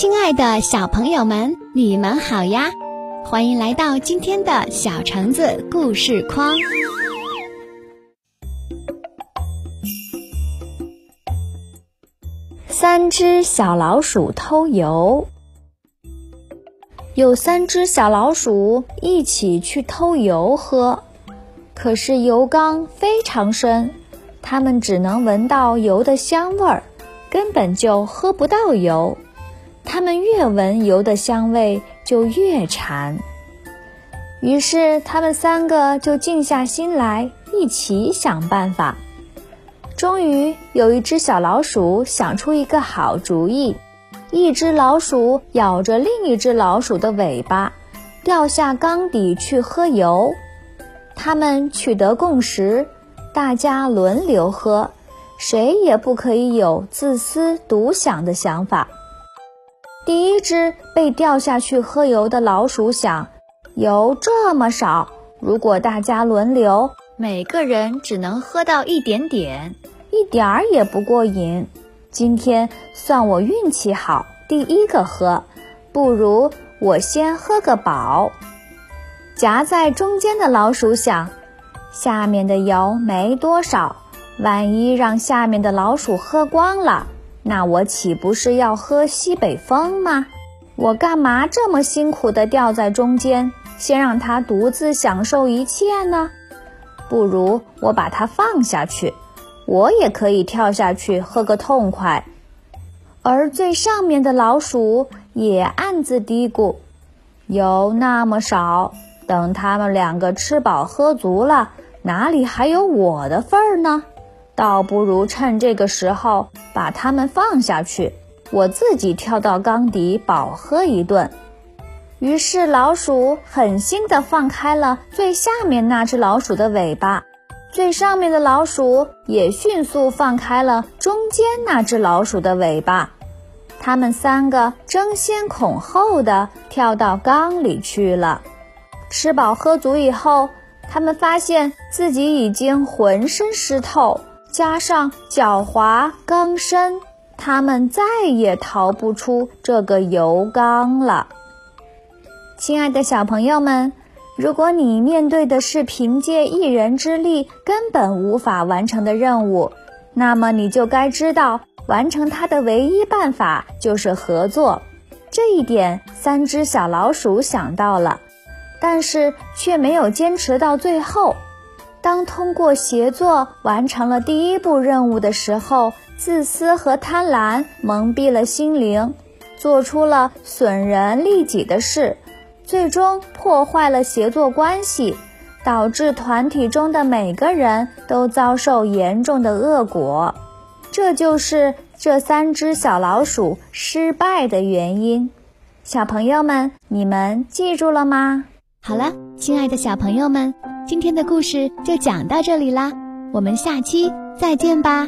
亲爱的小朋友们，你们好呀！欢迎来到今天的小橙子故事框。三只小老鼠偷油。有三只小老鼠一起去偷油喝，可是油缸非常深，它们只能闻到油的香味儿，根本就喝不到油。它们越闻油的香味就越馋，于是他们三个就静下心来，一起想办法。终于有一只小老鼠想出一个好主意，一只老鼠咬着另一只老鼠的尾巴，掉下缸底去喝油。他们取得共识，大家轮流喝，谁也不可以有自私独享的想法。第一只被掉下去喝油的老鼠想：油这么少，如果大家轮流，每个人只能喝到一点点，一点儿也不过瘾。今天算我运气好，第一个喝，不如我先喝个饱。夹在中间的老鼠想：下面的油没多少，万一让下面的老鼠喝光了。那我岂不是要喝西北风吗？我干嘛这么辛苦地吊在中间，先让它独自享受一切呢？不如我把它放下去，我也可以跳下去喝个痛快。而最上面的老鼠也暗自嘀咕：油那么少，等他们两个吃饱喝足了，哪里还有我的份儿呢？倒不如趁这个时候把它们放下去，我自己跳到缸底饱喝一顿。于是老鼠狠心地放开了最下面那只老鼠的尾巴，最上面的老鼠也迅速放开了中间那只老鼠的尾巴。它们三个争先恐后地跳到缸里去了。吃饱喝足以后，它们发现自己已经浑身湿透。加上狡猾刚深，他们再也逃不出这个油缸了。亲爱的小朋友们，如果你面对的是凭借一人之力根本无法完成的任务，那么你就该知道，完成它的唯一办法就是合作。这一点，三只小老鼠想到了，但是却没有坚持到最后。当通过协作完成了第一步任务的时候，自私和贪婪蒙蔽了心灵，做出了损人利己的事，最终破坏了协作关系，导致团体中的每个人都遭受严重的恶果。这就是这三只小老鼠失败的原因。小朋友们，你们记住了吗？好了，亲爱的小朋友们。今天的故事就讲到这里啦，我们下期再见吧。